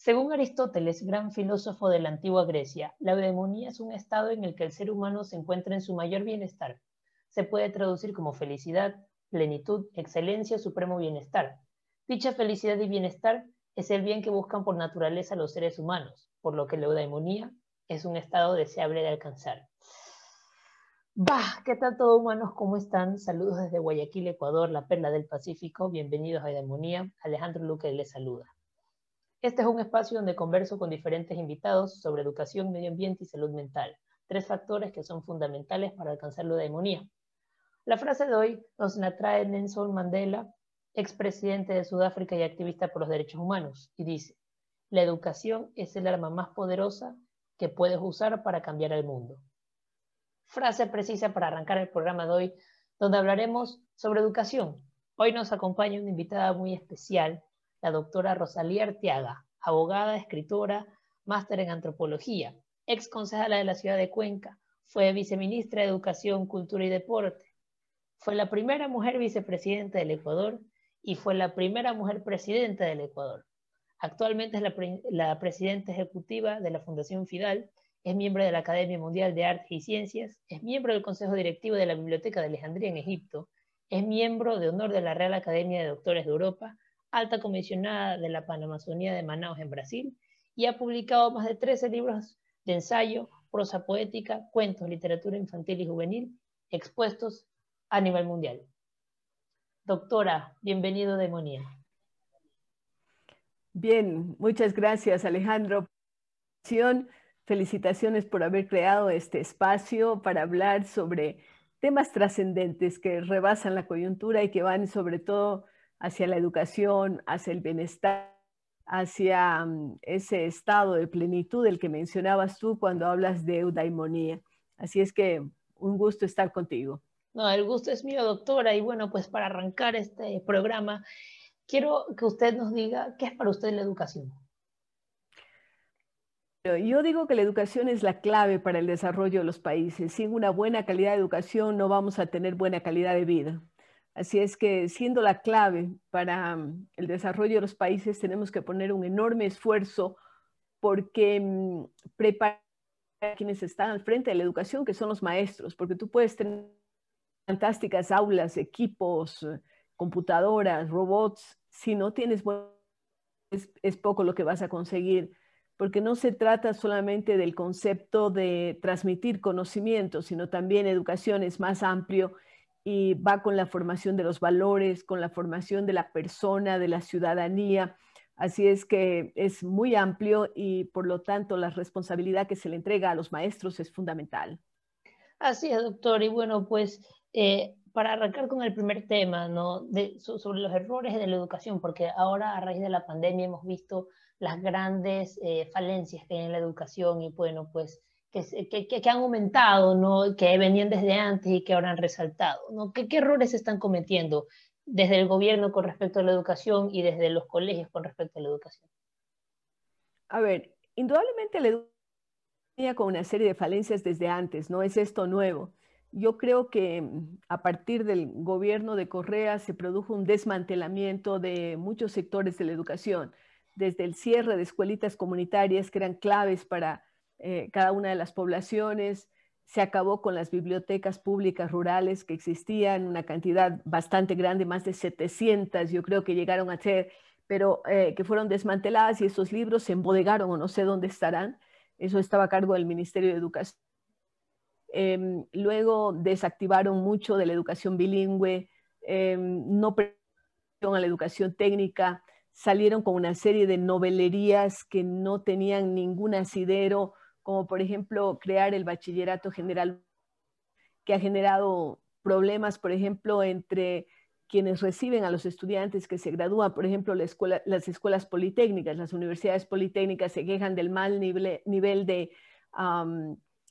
Según Aristóteles, gran filósofo de la antigua Grecia, la eudemonía es un estado en el que el ser humano se encuentra en su mayor bienestar. Se puede traducir como felicidad, plenitud, excelencia supremo bienestar. Dicha felicidad y bienestar es el bien que buscan por naturaleza los seres humanos, por lo que la eudemonía es un estado deseable de alcanzar. Bah, ¿qué tal todos humanos? ¿Cómo están? Saludos desde Guayaquil, Ecuador, la perla del Pacífico. Bienvenidos a Eudemonía. Alejandro Luque les saluda. Este es un espacio donde converso con diferentes invitados sobre educación, medio ambiente y salud mental, tres factores que son fundamentales para alcanzar la eudemonía. La frase de hoy nos la trae Nelson Mandela, expresidente de Sudáfrica y activista por los derechos humanos, y dice, la educación es el arma más poderosa que puedes usar para cambiar el mundo. Frase precisa para arrancar el programa de hoy, donde hablaremos sobre educación. Hoy nos acompaña una invitada muy especial, la doctora Rosalía Arteaga, abogada, escritora, máster en antropología, ex concejala de la ciudad de Cuenca, fue viceministra de Educación, Cultura y Deporte. Fue la primera mujer vicepresidenta del Ecuador y fue la primera mujer presidenta del Ecuador. Actualmente es la, la presidenta ejecutiva de la Fundación Fidal, es miembro de la Academia Mundial de Artes y Ciencias, es miembro del Consejo Directivo de la Biblioteca de Alejandría en Egipto, es miembro de honor de la Real Academia de Doctores de Europa, alta comisionada de la Panamazonía de Manaus en Brasil, y ha publicado más de 13 libros de ensayo, prosa poética, cuentos, literatura infantil y juvenil, expuestos a nivel mundial. Doctora, bienvenido Demonía. Bien, muchas gracias Alejandro. Felicitaciones por haber creado este espacio para hablar sobre temas trascendentes que rebasan la coyuntura y que van sobre todo hacia la educación, hacia el bienestar, hacia mm, ese estado de plenitud del que mencionabas tú cuando hablas de eudaimonía. Así es que un gusto estar contigo. No, el gusto es mío, doctora. Y bueno, pues para arrancar este programa, quiero que usted nos diga qué es para usted la educación. Yo digo que la educación es la clave para el desarrollo de los países. Sin una buena calidad de educación no vamos a tener buena calidad de vida. Así es que siendo la clave para mm, el desarrollo de los países, tenemos que poner un enorme esfuerzo porque mm, preparar a quienes están al frente de la educación, que son los maestros, porque tú puedes tener fantásticas aulas, equipos, computadoras, robots, si no tienes es, es poco lo que vas a conseguir, porque no se trata solamente del concepto de transmitir conocimiento, sino también educación es más amplio y va con la formación de los valores, con la formación de la persona, de la ciudadanía. Así es que es muy amplio y por lo tanto la responsabilidad que se le entrega a los maestros es fundamental. Así es, doctor. Y bueno, pues eh, para arrancar con el primer tema, ¿no? sobre los errores de la educación, porque ahora a raíz de la pandemia hemos visto las grandes eh, falencias que hay en la educación y bueno, pues que, que, han aumentado, ¿no? que venían desde antes y que ahora han resaltado. ¿no? ¿Qué, ¿Qué, errores se están cometiendo desde el gobierno con respecto a la educación y desde los colegios con respecto a la educación? A ver, indudablemente la educación tenía con una serie de falencias desde antes, no es esto nuevo. Yo creo que mm, a partir del gobierno de Correa se produjo un desmantelamiento de muchos sectores de la educación, desde el cierre de escuelitas comunitarias que eran claves para eh, cada una de las poblaciones, se acabó con las bibliotecas públicas rurales que existían, una cantidad bastante grande, más de 700, yo creo que llegaron a ser, pero eh, que fueron desmanteladas y esos libros se embodegaron o no sé dónde estarán. Eso estaba a cargo del Ministerio de Educación. Em, luego desactivaron mucho de la educación bilingüe, em, no a la educación técnica, salieron con una serie de novelerías que no tenían ningún asidero como por ejemplo crear el bachillerato general, que ha generado problemas, por ejemplo, entre quienes reciben a los estudiantes que se gradúan, por ejemplo, las escuelas politécnicas, las universidades politécnicas se quejan del mal nivel, de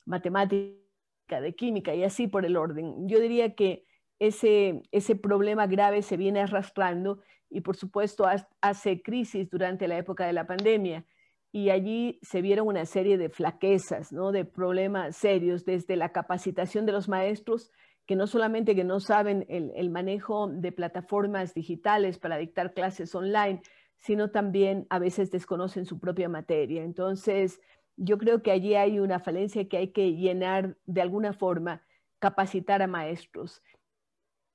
matemática, de química y así por el orden. Yo diría que ese, ese problema grave se viene arrastrando y por supuesto hace crisis durante la época de la pandemia y allí se vieron una serie de flaquezas, ¿no? de problemas serios, desde la capacitación de los maestros, que no solamente que no saben el, manejo de plataformas digitales para dictar clases online, sino también a veces desconocen su propia materia. Entonces, yo creo que allí hay una falencia que hay que llenar de alguna forma, capacitar a maestros.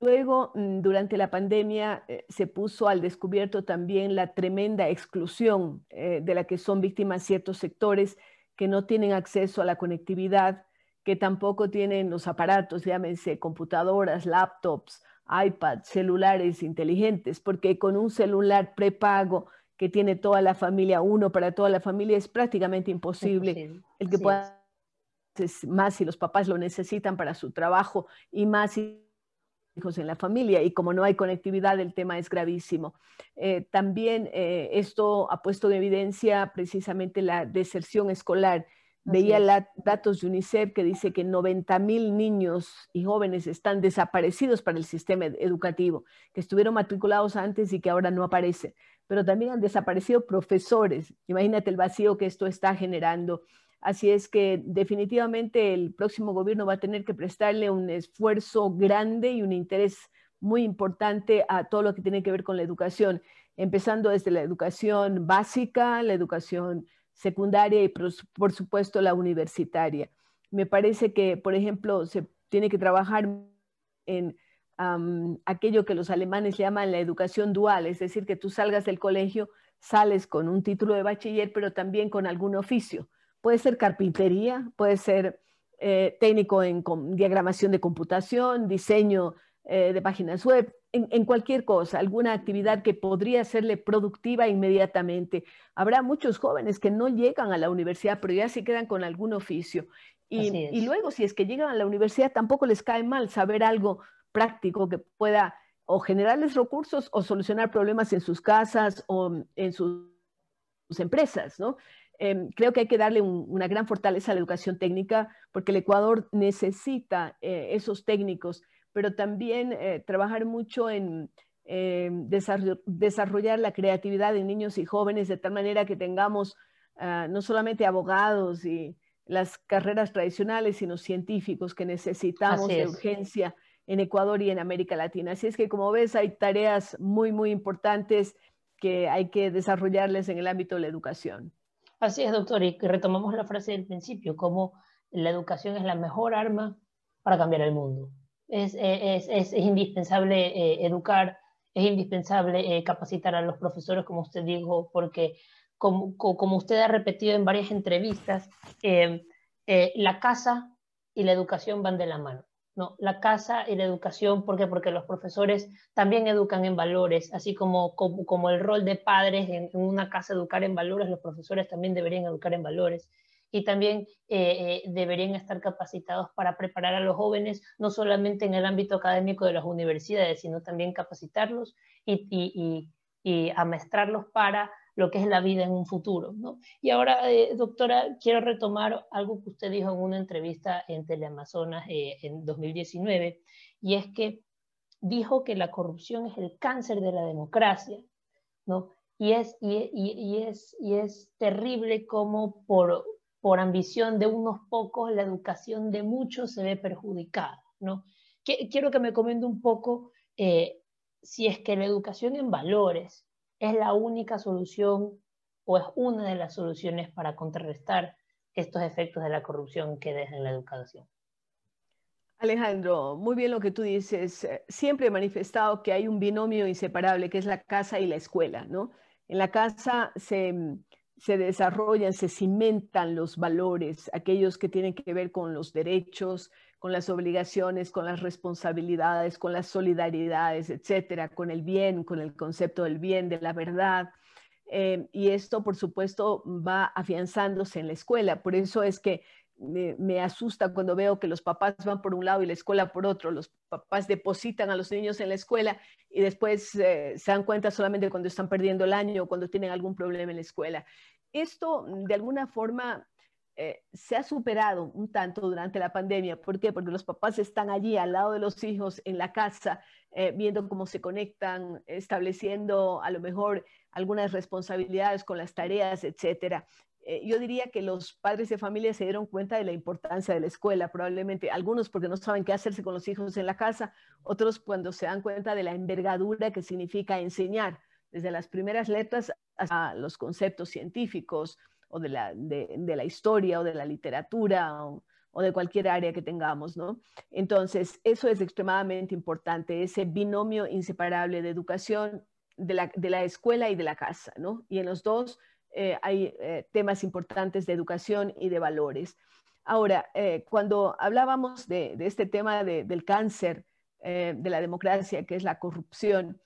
Luego, mm, durante la pandemia, eh, se puso al descubierto también la tremenda exclusión eh, de la que son víctimas ciertos sectores que no tienen acceso a la conectividad, que tampoco tienen los aparatos, llámense computadoras, laptops, iPads, celulares inteligentes, porque con un celular prepago que tiene toda la familia, uno para toda la familia, es prácticamente imposible, el que pueda, más si los papás lo necesitan para su trabajo y más si hijos en la familia y como no hay conectividad el tema es gravísimo. Eh, también eh, esto ha puesto en evidencia precisamente la deserción escolar Veía datos de UNICEF que dice que 90 mil niños y jóvenes están desaparecidos para el sistema educativo, que estuvieron matriculados antes y que ahora no aparecen. Pero también han desaparecido profesores. Imagínate el vacío que esto está generando. Así es que definitivamente el próximo gobierno va a tener que prestarle un esfuerzo grande y un interés muy importante a todo lo que tiene que ver con la educación, empezando desde la educación básica, la educación secundaria y por, supuesto la universitaria. Me parece que, por ejemplo, se tiene que trabajar en aquello que los alemanes llaman la educación dual, es decir, que tú salgas del colegio, sales con un título de bachiller, pero también con algún oficio. Puede ser carpintería, puede ser eh, técnico en diagramación de computación, diseño eh, de páginas web, en, cualquier cosa, alguna actividad que podría serle productiva inmediatamente. Habrá muchos jóvenes que no llegan a la universidad, pero ya se quedan con algún oficio. Y, luego, si es que llegan a la universidad, tampoco les cae mal saber algo práctico que pueda o generarles recursos o solucionar problemas en sus casas o en sus, empresas, ¿no? Em, creo que hay que darle una gran fortaleza a la educación técnica porque el Ecuador necesita eh, esos técnicos pero también eh, trabajar mucho en eh, desarrollar la creatividad de niños y jóvenes de tal manera que tengamos ah, no solamente abogados y las carreras tradicionales, sino científicos que necesitamos de urgencia en Ecuador y en América Latina. Así es que, como ves, hay tareas muy, muy importantes que hay que desarrollarles en el ámbito de la educación. Así es, doctor, y retomamos la frase del principio, como la educación es la mejor arma para cambiar el mundo es, indispensable eh, educar, es indispensable eh, capacitar a los profesores, como usted dijo, porque como, como usted ha repetido en varias entrevistas, eh, la casa y la educación van de la mano. ¿No? La casa y la educación, ¿por qué? Porque los profesores también educan en valores, así como, como, como el rol de padres en, en, una casa educar en valores, los profesores también deberían educar en valores y también eh, eh, deberían estar capacitados para preparar a los jóvenes, no solamente en el ámbito académico de las universidades, sino también capacitarlos y, y, y, amestrarlos para lo que es la vida en un futuro. ¿no? Y ahora, eh, doctora, quiero retomar algo que usted dijo en una entrevista en Teleamazonas en 2019, y es que dijo que la corrupción es el cáncer de la democracia, ¿no? Y es, y, y, es, y es terrible como por, por ambición de unos pocos, la educación de muchos se ve perjudicada. ¿no? Quiero que me comente un poco eh, si es que la educación en valores es la única solución o es una de las soluciones para contrarrestar estos efectos de la corrupción que deja en la educación. Alejandro, muy bien lo que tú dices. Siempre he manifestado que hay un binomio inseparable, que es la casa y la escuela, ¿no? En la casa se, se desarrollan, se cimentan los valores, aquellos que tienen que ver con los derechos, con las obligaciones, con las responsabilidades, con las solidaridades, etcétera, con el bien, con el concepto del bien, de la verdad. Eh, y esto, por supuesto, va afianzándose en la escuela. Por eso es que me, asusta cuando veo que los papás van por un lado y la escuela por otro. Los papás depositan a los niños en la escuela y después eh, se dan cuenta solamente cuando están perdiendo el año o cuando tienen algún problema en la escuela. Esto, de alguna forma, eh, se ha superado un tanto durante la pandemia. ¿Por qué? Porque los papás están allí al lado de los hijos en la casa, eh, viendo cómo se conectan, estableciendo a lo mejor algunas responsabilidades con las tareas, etcétera. Eh, yo diría que los padres de familia se dieron cuenta de la importancia de la escuela, probablemente algunos porque no saben qué hacerse con los hijos en la casa, otros cuando se dan cuenta de la envergadura que significa enseñar. desde las primeras letras hasta los conceptos científicos o de la, de, la historia o de la literatura o, de cualquier área que tengamos, ¿no? Entonces, eso es extremadamente importante, ese binomio inseparable de educación de la, de la escuela y de la casa, ¿no? Y en los dos eh, hay eh, temas importantes de educación y de valores. Ahora, eh, cuando hablábamos de, este tema del cáncer de la democracia, que es la corrupción,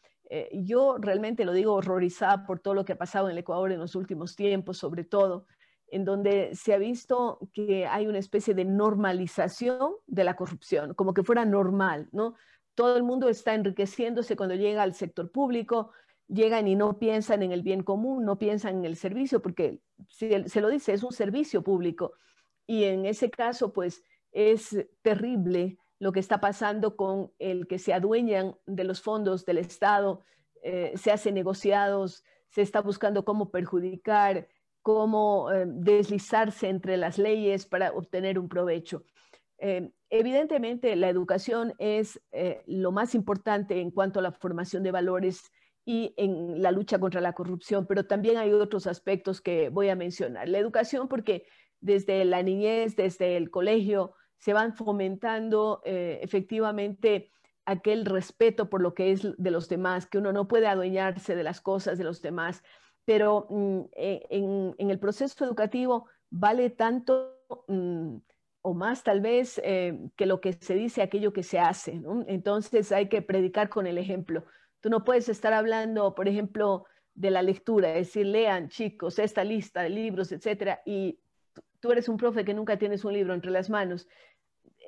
yo realmente lo digo horrorizada por todo lo que ha pasado en el Ecuador en los últimos tiempos, sobre todo, en donde se ha visto que hay una especie de normalización de la corrupción, como que fuera normal, ¿no? Todo el mundo está enriqueciéndose cuando llega al sector público, llegan y no piensan en el bien común, no piensan en el servicio, porque se lo dice, es un servicio público. Y en ese caso, pues es terrible lo que está pasando con el que se adueñan de los fondos del Estado, eh, se hacen negociados, se está buscando cómo perjudicar, cómo eh, deslizarse entre las leyes para obtener un provecho. Eh, evidentemente, la educación es lo más importante en cuanto a la formación de valores y en la lucha contra la corrupción, pero también hay otros aspectos que voy a mencionar. La educación, porque desde la niñez, desde el colegio, se van fomentando eh, efectivamente aquel respeto por lo que es de los demás, que uno no puede adueñarse de las cosas de los demás, pero mm, e, en, el proceso educativo vale tanto mm, o más tal vez eh, que lo que se dice, aquello que se hace. Entonces hay que predicar con el ejemplo. Tú no puedes estar hablando, por ejemplo, de la lectura, es decir, lean chicos esta lista de libros, etcétera, y tú eres un profe que nunca tienes un libro entre las manos.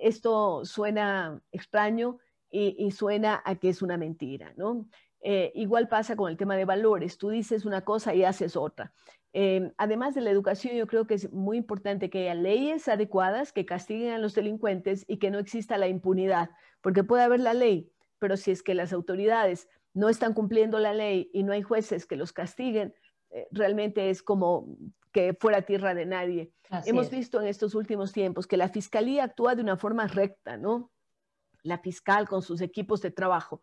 Esto suena extraño y, suena a que es una mentira, ¿no? Eh, igual pasa con el tema de valores. Tú dices una cosa y haces otra. Eh, además de la educación, yo creo que es muy importante que haya leyes adecuadas que castiguen a los delincuentes y que no exista la impunidad, porque puede haber la ley, pero si es que las autoridades no están cumpliendo la ley y no hay jueces que los castiguen, eh, realmente es como que fuera tierra de nadie. Hemos visto en estos últimos tiempos que la fiscalía actúa de una forma recta, ¿no? La fiscal con sus equipos de trabajo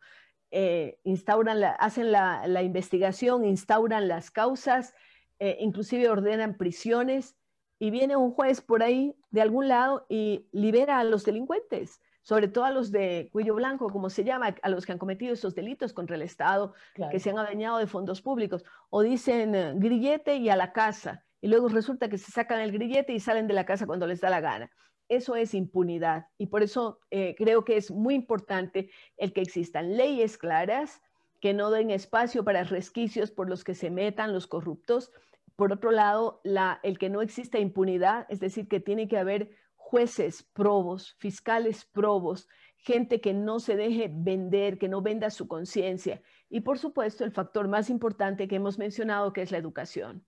eh, instauran hacen la, investigación, instauran las causas, eh, inclusive ordenan prisiones y viene un juez por ahí de algún lado y libera a los delincuentes sobre todo a los de cuello blanco, como se llama, a los que han cometido esos delitos contra el Estado, que se han adueñado de fondos públicos, o dicen eh, grillete y a la casa, luego resulta que se sacan el grillete y salen de la casa cuando les da la gana. Eso es impunidad y por eso eh, creo que es muy importante el que existan leyes claras que no den espacio para resquicios por los que se metan los corruptos. Por otro lado, la, el que no exista impunidad, es decir, que tiene que haber jueces probos, fiscales probos, gente que no se deje vender, que no venda su conciencia. Y por supuesto, el factor más importante que hemos mencionado, que es la educación.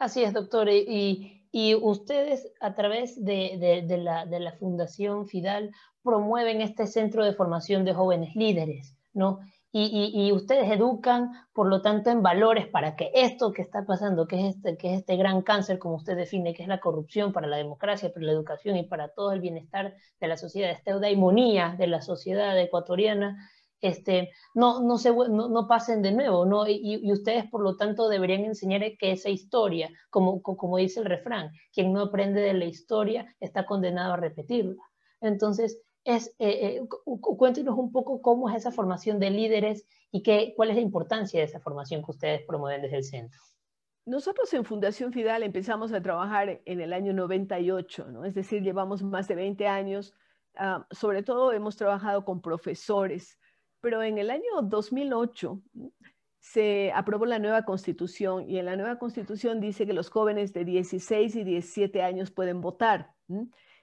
Así es, doctor. Y, ustedes a través de, la, de, la, Fundación Fidal promueven este centro de formación de jóvenes líderes, ¿no? y, ustedes educan, por lo tanto, en valores para que esto que está pasando, que es, este, que es este gran cáncer, como usted define, que es la corrupción para la democracia, para la educación y para todo el bienestar de la sociedad, esta eudaimonía de la sociedad ecuatoriana, este, no, no, se, no, pasen de nuevo, ¿no? Y, ustedes, por lo tanto, deberían enseñar que esa historia, como, como dice el refrán, quien no aprende de la historia está condenado a repetirla. Entonces, es, eh, eh, cuéntenos un poco cómo es esa formación de líderes y qué, cuál es la importancia de esa formación que ustedes promueven desde el centro. Nosotros en Fundación Fidal empezamos a trabajar en el año 98, ¿no? es decir, llevamos más de 20 años. Ah, sobre todo hemos trabajado con profesores, pero en el año 2008 se aprobó la nueva constitución y en la nueva constitución dice que los jóvenes de 16 y 17 años pueden votar.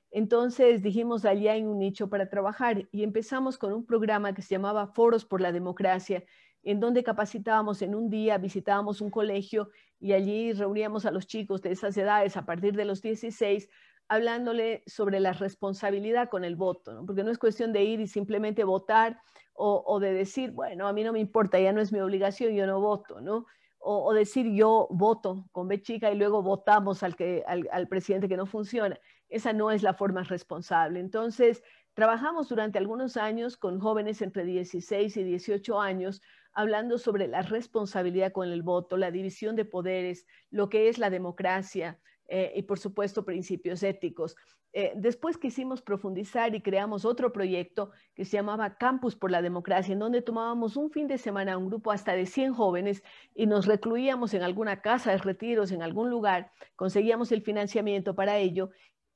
Entonces dijimos, allá hay un nicho para trabajar y empezamos con un programa que se llamaba Foros por la Democracia, en donde capacitábamos en un día, visitábamos un colegio y allí reuníamos a los chicos de esas edades a partir de los 16 hablándole sobre la responsabilidad con el voto, porque no es cuestión de ir y simplemente votar o, de decir, bueno, a mí no me importa, ya no es mi obligación, yo no voto, ¿no? O, decir yo voto con B chica y luego votamos al, que, al presidente que no funciona. Esa no es la forma responsable. Entonces, trabajamos durante algunos años con jóvenes entre 16 y 18 años hablando sobre la responsabilidad con el voto, la división de poderes, lo que es la democracia eh, y por supuesto principios éticos. Eh, después quisimos profundizar y creamos otro proyecto que se llamaba Campus por la Democracia, en donde tomábamos un fin de semana un grupo hasta de 100 jóvenes y nos recluíamos en alguna casa de retiros, en algún lugar, conseguíamos el financiamiento para ello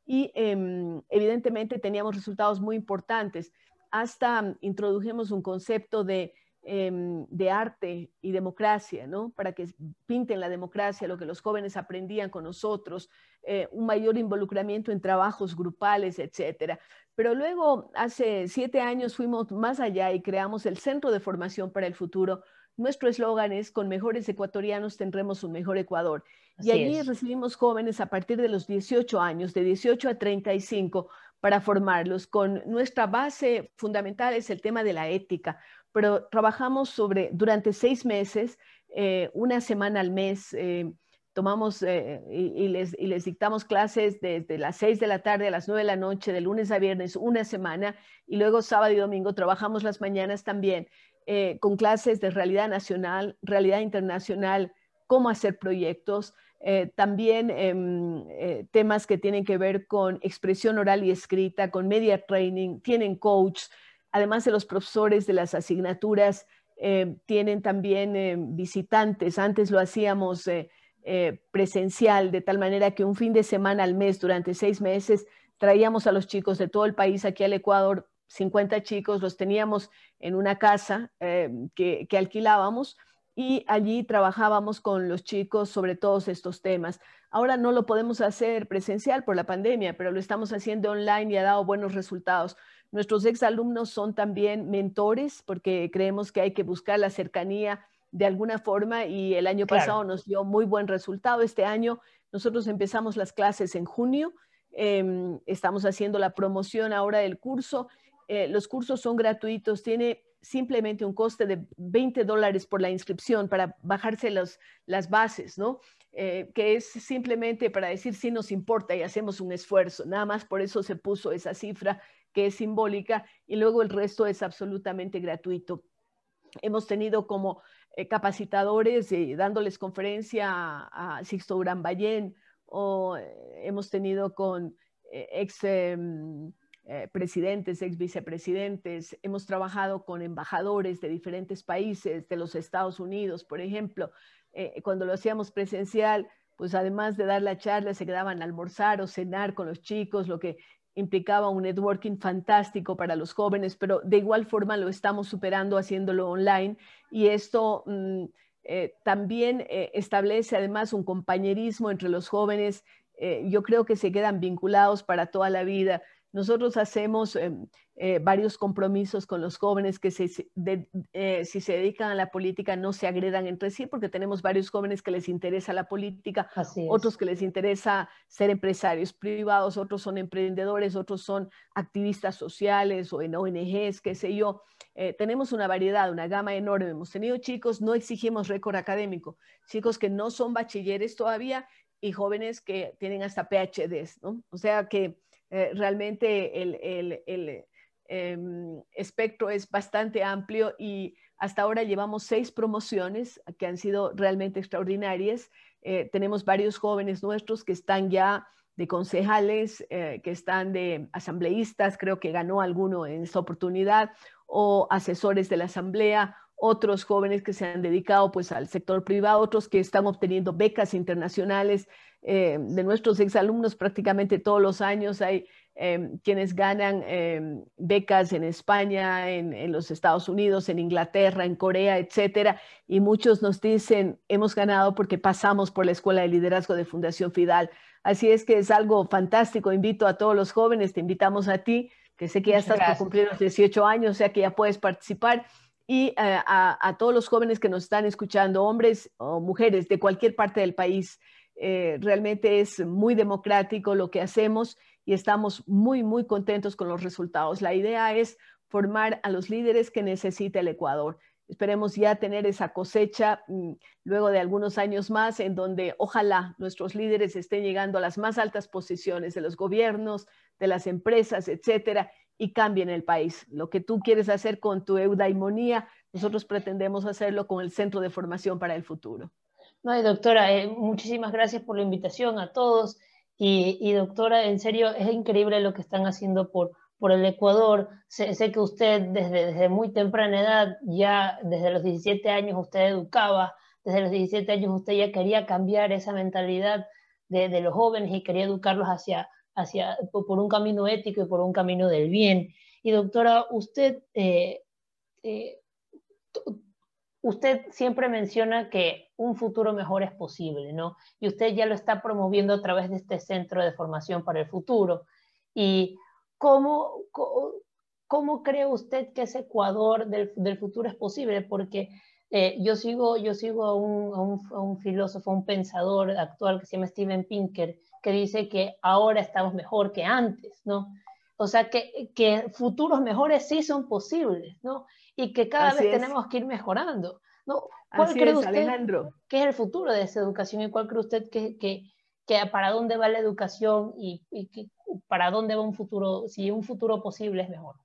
y em, evidentemente teníamos resultados muy importantes. Hasta introdujimos un concepto de Em, de arte y democracia, ¿no? Para que pinten la democracia, lo que los jóvenes aprendían con nosotros, eh, un mayor involucramiento en trabajos grupales, etcétera. Pero luego, hace siete años, fuimos más allá y creamos el Centro de Formación para el Futuro. Nuestro eslogan es, con mejores ecuatorianos tendremos un mejor Ecuador. y allí recibimos jóvenes a partir de los 18 años, de 18 a 35, para formarlos. Con nuestra base fundamental es el tema de la ética pero trabajamos sobre, durante seis meses, eh, una semana al mes, eh, tomamos eh, y, les, y, les, dictamos clases desde las seis de la tarde a las nueve de la noche, de lunes a viernes, una semana, y luego sábado y domingo trabajamos las mañanas también con clases de realidad nacional, realidad internacional, cómo hacer proyectos, también em, temas que tienen que ver con expresión oral y escrita, con media training, tienen coach, además de los profesores de las asignaturas, eh, tienen también eh, visitantes. Antes lo hacíamos eh, presencial, de tal manera que un fin de semana al mes, durante seis meses, traíamos a los chicos de todo el país aquí al Ecuador, 50 chicos, los teníamos en una casa que, que alquilábamos y allí trabajábamos con los chicos sobre todos estos temas. Ahora no lo podemos hacer presencial por la pandemia, pero lo estamos haciendo online y ha dado buenos resultados. Nuestros exalumnos son también mentores porque creemos que hay que buscar la cercanía de alguna forma y el año pasado nos dio muy buen resultado. Este año nosotros empezamos las clases en junio, em, estamos haciendo la promoción ahora del curso. Eh, los cursos son gratuitos, tiene simplemente un coste de 20 dólares por la inscripción para bajarse las bases, ¿no? Eh, que es simplemente para decir si nos importa y hacemos un esfuerzo. Nada más por eso se puso esa cifra que es simbólica, y luego el resto es absolutamente gratuito. Hemos tenido como eh, capacitadores dándoles conferencia a, Sixto Urán Ballén, o eh, hemos tenido con ex em, presidentes, ex vicepresidentes, hemos trabajado con embajadores de diferentes países, de los Estados Unidos, por ejemplo. cuando lo hacíamos presencial, pues además de dar la charla, se quedaban a almorzar o cenar con los chicos, lo que implicaba un networking fantástico para los jóvenes, pero de igual forma lo estamos superando haciéndolo online y esto mm, eh, también eh, establece además un compañerismo entre los jóvenes. Eh, yo creo que se quedan vinculados para toda la vida. Nosotros hacemos em, eh, varios compromisos con los jóvenes que eh, si se dedican a la política no se agredan entre sí, porque tenemos varios jóvenes que les interesa la política, otros que les interesa ser empresarios privados, otros son emprendedores, otros son activistas sociales o en ONGs, qué sé yo. Eh, tenemos una variedad, una gama enorme. Hemos tenido chicos, no exigimos récord académico, chicos que no son bachilleres todavía y jóvenes que tienen hasta PhDs, ¿no? O sea que eh, realmente el, em, espectro es bastante amplio y hasta ahora llevamos seis promociones que han sido realmente extraordinarias. Eh, tenemos varios jóvenes nuestros que están ya de concejales, eh, que están de asambleístas, creo que ganó alguno en esta oportunidad, o asesores de la asamblea, otros jóvenes que se han dedicado pues al sector privado, otros que están obteniendo becas internacionales eh, de nuestros exalumnos prácticamente todos los años hay eh, quienes ganan eh, becas en España, en, los Estados Unidos, en Inglaterra, en Corea, etcétera, y muchos nos dicen hemos ganado porque pasamos por la Escuela de Liderazgo de Fundación Fidal. Así es que es algo fantástico. Invito a todos los jóvenes, te invitamos a ti, que sé que ya estás por cumplir los 18 años, o sea que ya puedes participar y a, a, todos los jóvenes que nos están escuchando, hombres o mujeres de cualquier parte del país. Eh, realmente es muy democrático lo que hacemos y estamos muy, muy contentos con los resultados. La idea es formar a los líderes que necesita el Ecuador. Esperemos ya tener esa cosecha mm, luego de algunos años más en donde ojalá nuestros líderes estén llegando a las más altas posiciones de los gobiernos, de las empresas, etcétera, y cambien el país. Lo que tú quieres hacer con tu eudaimonía nosotros pretendemos hacerlo con el Centro de Formación para el Futuro. No, doctora, eh, muchísimas gracias por la invitación a todos. Y, doctora, en serio, es increíble lo que están haciendo por, por el Ecuador. Sé, que usted desde, desde muy temprana edad, ya desde los 17 años usted educaba, desde los 17 años usted ya quería cambiar esa mentalidad de, de los jóvenes y quería educarlos hacia, hacia, por un camino ético y por un camino del bien. Y doctora, usted, eh, eh, usted siempre menciona que un futuro mejor es posible, ¿no? Y usted ya lo está promoviendo a través de este Centro de Formación para el Futuro. ¿Y cómo, cómo, cree usted que ese Ecuador del, del futuro es posible? Porque eh, yo sigo, yo sigo a un, a, un, filósofo, un pensador actual que se llama Steven Pinker, que dice que ahora estamos mejor que antes, ¿no? O sea, que, que futuros mejores sí son posibles, ¿no? Y que cada vez tenemos que ir mejorando, ¿no? ¿Cuál cree usted Alejandro. que es el futuro de esa educación y cuál cree usted que, que, que para dónde va la educación y, y que, para dónde va un futuro, si un futuro posible es mejor?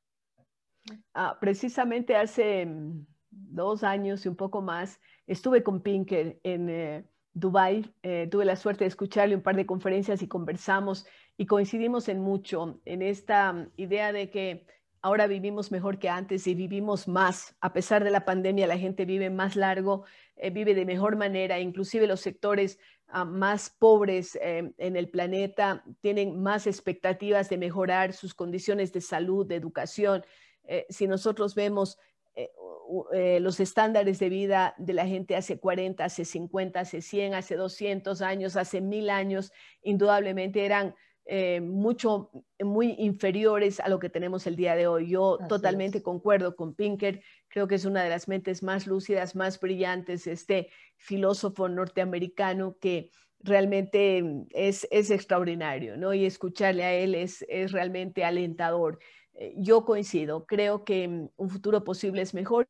Ah, precisamente hace mm, dos años y un poco más estuve con Pinker en... Eh, Dubai. Eh, tuve la suerte de escucharle un par de conferencias y conversamos y coincidimos en mucho, en esta mm, idea de que ahora vivimos mejor que antes y vivimos más. A pesar de la pandemia, la gente vive más largo, eh, vive de mejor manera, inclusive los sectores ah, más pobres eh, en el planeta tienen más expectativas de mejorar sus condiciones de salud, de educación. si nosotros vemos eh, los estándares de vida de la gente hace 40, hace 50, hace 100, hace 200 años, hace mil años, indudablemente eran eh, mucho, muy inferiores a lo que tenemos el día de hoy. Yo totalmente concuerdo con Pinker, creo que es una de las mentes más lúcidas, más brillantes, este filósofo norteamericano que realmente es, es extraordinario, ¿no? Y escucharle a él es, es realmente alentador. Eh, yo coincido, creo que mm, un futuro posible es mejor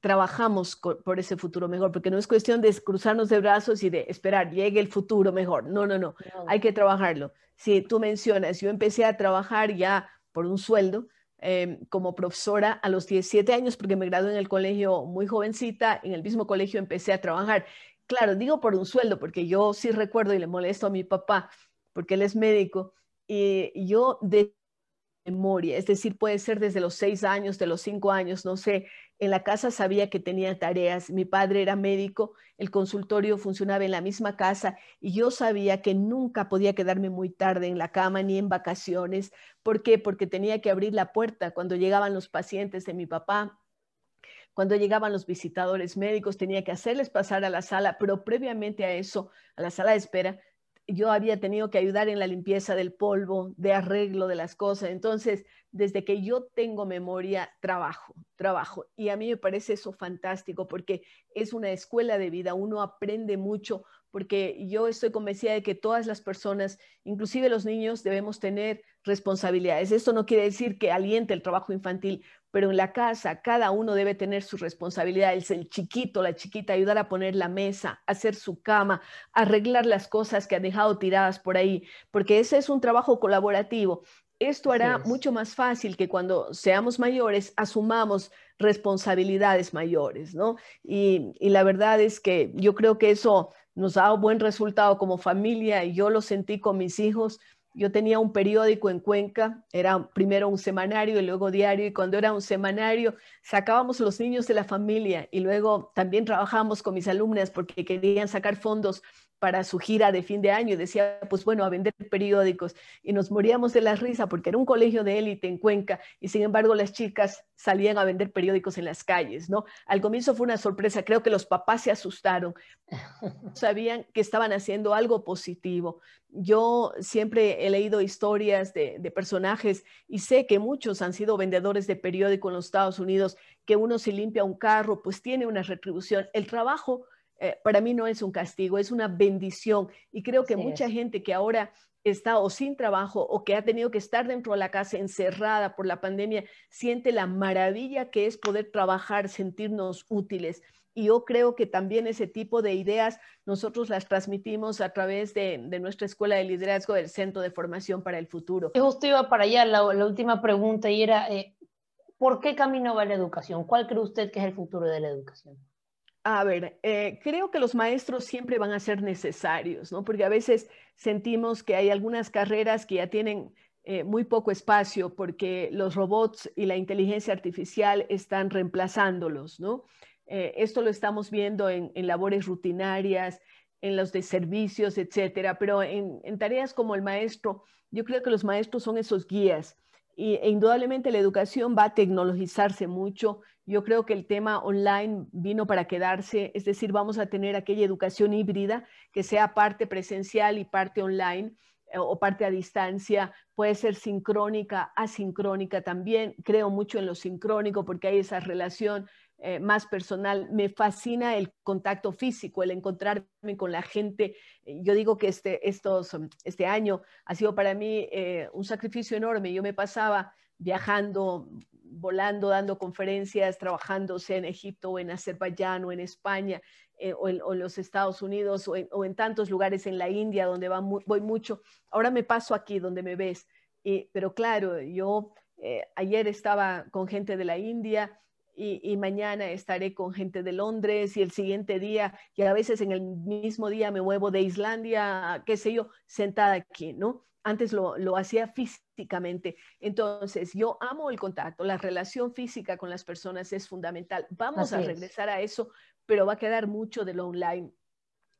trabajamos por ese futuro mejor, porque no es cuestión de cruzarnos de brazos y de esperar, llegue el futuro mejor. No, no, no, hay que trabajarlo. Si tú mencionas, yo empecé a trabajar ya por un sueldo em, como profesora a los 17 años, porque me gradué en el colegio muy jovencita, en el mismo colegio empecé a trabajar. Claro, digo por un sueldo, porque yo sí recuerdo y le molesto a mi papá, porque él es médico, y yo de memoria, es decir, puede ser desde los seis años, de los cinco años, no sé, en la casa sabía que tenía tareas, mi padre era médico, el consultorio funcionaba en la misma casa y yo sabía que nunca podía quedarme muy tarde en la cama ni en vacaciones. ¿Por qué? Porque tenía que abrir la puerta cuando llegaban los pacientes de mi papá. Cuando llegaban los visitadores médicos tenía que hacerles pasar a la sala, pero previamente a eso, a la sala de espera, yo había tenido que ayudar en la limpieza del polvo, de arreglo de las cosas. Entonces, desde que yo tengo memoria, trabajo, trabajo. Y a mí me parece eso fantástico porque es una escuela de vida, uno aprende mucho, porque yo estoy convencida de que todas las personas, inclusive los niños, debemos tener responsabilidades. Esto no quiere decir que aliente el trabajo infantil, pero en la casa cada uno debe tener su responsabilidad. El chiquito, la chiquita, ayudar a poner la mesa, hacer su cama, arreglar las cosas que ha dejado tiradas por ahí, porque ese es un trabajo colaborativo. Esto hará mucho más fácil que cuando seamos mayores asumamos responsabilidades mayores, ¿no? Y, y, la verdad es que yo creo que eso nos ha dado buen resultado como familia y yo lo sentí con mis hijos yo tenía un periódico en Cuenca, era primero un semanario y luego diario, y cuando era un semanario sacábamos los niños de la familia y luego también trabajábamos con mis alumnas porque querían sacar fondos para su gira de fin de año y decía, pues bueno, a vender periódicos. Y nos moríamos de la risa porque era un colegio de élite en Cuenca y sin embargo las chicas salían a vender periódicos en las calles, ¿no? Al comienzo fue una sorpresa, creo que los papás se asustaron, sabían que estaban haciendo algo positivo. Yo siempre he leído historias de, de personajes y sé que muchos han sido vendedores de periódico en los Estados Unidos, que uno se limpia un carro, pues tiene una retribución. El trabajo eh, para mí no es un castigo, es una bendición. Y creo que mucha gente que ahora está o sin trabajo o que ha tenido que estar dentro de la casa encerrada por la pandemia, siente la maravilla que es poder trabajar, sentirnos útiles. Y yo creo que también ese tipo de ideas nosotros las transmitimos a través de, nuestra escuela de liderazgo del Centro de Formación para el Futuro. Justo iba para allá la, última pregunta y era, eh, ¿por qué camino va la educación? ¿Cuál cree usted que es el futuro de la educación? A ver, eh, creo que los maestros siempre van a ser necesarios, ¿no? Porque a veces sentimos que hay algunas carreras que ya tienen eh, muy poco espacio porque los robots y la inteligencia artificial están reemplazándolos, ¿no? Eh, esto lo estamos viendo en, labores rutinarias, en los de servicios, etcétera, pero en, tareas como el maestro, yo creo que los maestros son esos guías y, e indudablemente la educación va a tecnologizarse mucho. Yo creo que el tema online vino para quedarse, es decir, vamos a tener aquella educación híbrida que sea parte presencial y parte online eh, o parte a distancia, puede ser sincrónica, asincrónica también. Creo mucho en lo sincrónico porque hay esa relación eh, más personal. Me fascina el contacto físico, el encontrarme con la gente. Yo digo que este, estos, este año ha sido para mí eh, un sacrificio enorme. Yo me pasaba viajando, volando, dando conferencias, trabajando sea en Egipto o en Azerbaiyán o en España eh, o, en, los Estados Unidos o en, tantos lugares en la India donde voy mucho. Ahora me paso aquí donde me ves. pero claro, yo eh, ayer estaba con gente de la India y, y, mañana estaré con gente de Londres y el siguiente día, y a veces en el mismo día me muevo de Islandia, qué sé yo, sentada aquí, ¿no? Antes lo, lo, hacía físicamente. Entonces, yo amo el contacto, la relación física con las personas es fundamental. Vamos a regresar a eso, pero va a quedar mucho de lo online.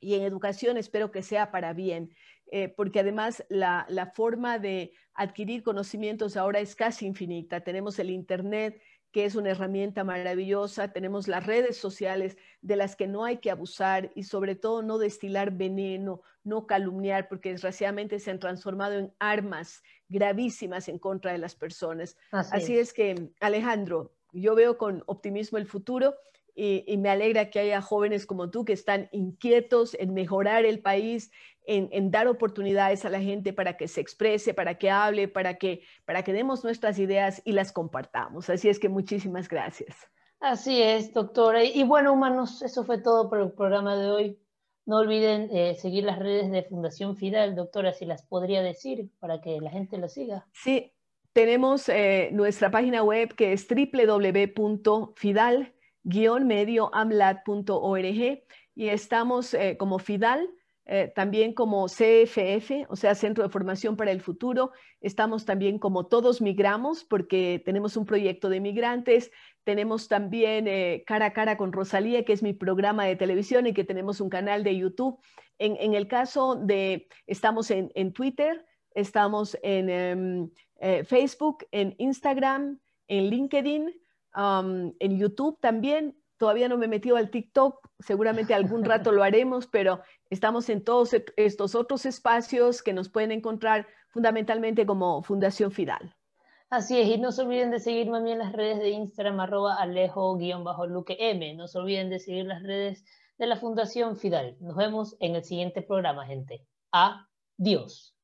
Y en educación espero que sea para bien, eh, porque además la, la forma de adquirir conocimientos ahora es casi infinita. Tenemos el Internet, que es una herramienta maravillosa. Tenemos las redes sociales de las que no hay que abusar y sobre todo no destilar veneno, no calumniar, porque desgraciadamente se han transformado en armas gravísimas en contra de las personas. Así, es. que, Alejandro, yo veo con optimismo el futuro y, me alegra que haya jóvenes como tú que están inquietos en mejorar el país, en, dar oportunidades a la gente para que se exprese, para que hable, para que, para que demos nuestras ideas y las compartamos. Así es que muchísimas gracias. Así es, doctora. Y bueno, humanos, eso fue todo por el programa de hoy. No olviden eh, seguir las redes de Fundación Fidal, doctora, si las podría decir para que la gente lo siga. Sí, tenemos eh, nuestra página web que es www.fidal.com medioamlat.org y estamos eh, como FIDAL, eh, también como CFF, o sea, Centro de Formación para el Futuro. Estamos también como Todos Migramos, porque tenemos un proyecto de migrantes. Tenemos también eh, Cara a Cara con Rosalía, que es mi programa de televisión y que tenemos un canal de YouTube. En, el caso de, estamos en, Twitter, estamos en em, Facebook, en Instagram, en LinkedIn en YouTube también. Todavía no me he metido al TikTok, seguramente algún rato lo haremos, pero estamos en todos estos otros espacios que nos pueden encontrar fundamentalmente como Fundación Fidal. Así es, y no se olviden de seguirme a mí en las redes de Instagram, arroba alejo-luque M. No se olviden de seguir las redes de la Fundación Fidal. Nos vemos en el siguiente programa, gente. Adiós.